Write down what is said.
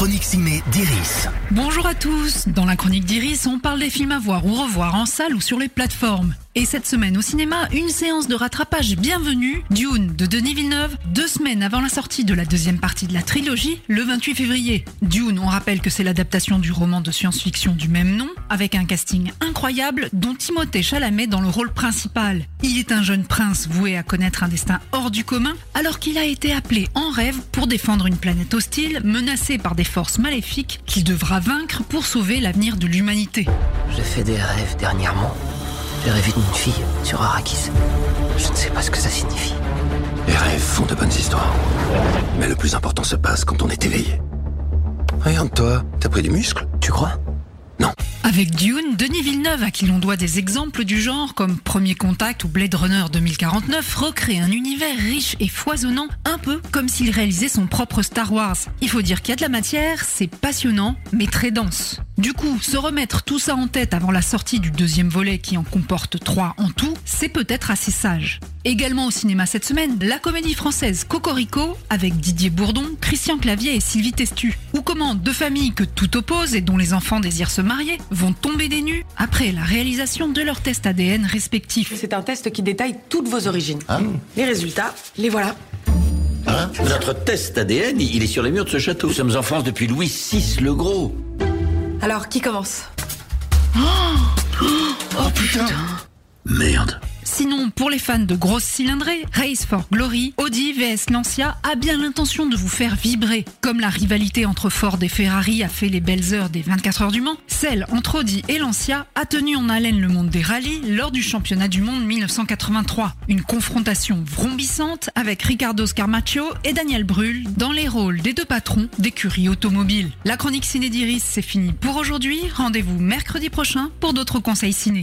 chronique ciné d'Iris. Bonjour à tous. Dans la chronique d'Iris, on parle des films à voir ou revoir en salle ou sur les plateformes. Et cette semaine au cinéma, une séance de rattrapage bienvenue, Dune de Denis Villeneuve, deux semaines avant la sortie de la deuxième partie de la trilogie, le 28 février. Dune, on rappelle que c'est l'adaptation du roman de science-fiction du même nom, avec un casting incroyable dont Timothée Chalamet dans le rôle principal. Il est un jeune prince voué à connaître un destin hors du commun, alors qu'il a été appelé en rêve pour défendre une planète hostile menacée par des forces maléfiques qu'il devra vaincre pour sauver l'avenir de l'humanité. J'ai fait des rêves dernièrement. J'ai rêvé d'une fille sur Arrakis. Je ne sais pas ce que ça signifie. Les rêves font de bonnes histoires. Mais le plus important se passe quand on est éveillé. Regarde-toi, t'as pris du muscle Tu crois? Avec Dune, Denis Villeneuve, à qui l'on doit des exemples du genre comme Premier Contact ou Blade Runner 2049, recrée un univers riche et foisonnant, un peu comme s'il réalisait son propre Star Wars. Il faut dire qu'il y a de la matière, c'est passionnant, mais très dense. Du coup, se remettre tout ça en tête avant la sortie du deuxième volet qui en comporte trois en tout, c'est peut-être assez sage. Également au cinéma cette semaine, la comédie française Cocorico avec Didier Bourdon, Christian Clavier et Sylvie Testu. Ou comment deux familles que tout oppose et dont les enfants désirent se marier vont tomber des nues après la réalisation de leurs tests ADN respectifs. C'est un test qui détaille toutes vos origines. Les résultats, les voilà. Hein Notre test ADN, il est sur les murs de ce château. Nous sommes en France depuis Louis VI le Gros. Alors, qui commence? Merde. Sinon, pour les fans de grosses cylindrées, Race for Glory, Audi vs Lancia a bien l'intention de vous faire vibrer. Comme la rivalité entre Ford et Ferrari a fait les belles heures des 24 heures du Mans, celle entre Audi et Lancia a tenu en haleine le monde des rallyes lors du championnat du monde 1983. Une confrontation vrombissante avec Ricardo Scarmaccio et Daniel Brühl dans les rôles des deux patrons d'écurie automobile. La chronique ciné d'Iris, c'est fini pour aujourd'hui. Rendez-vous mercredi prochain pour d'autres conseils ciné.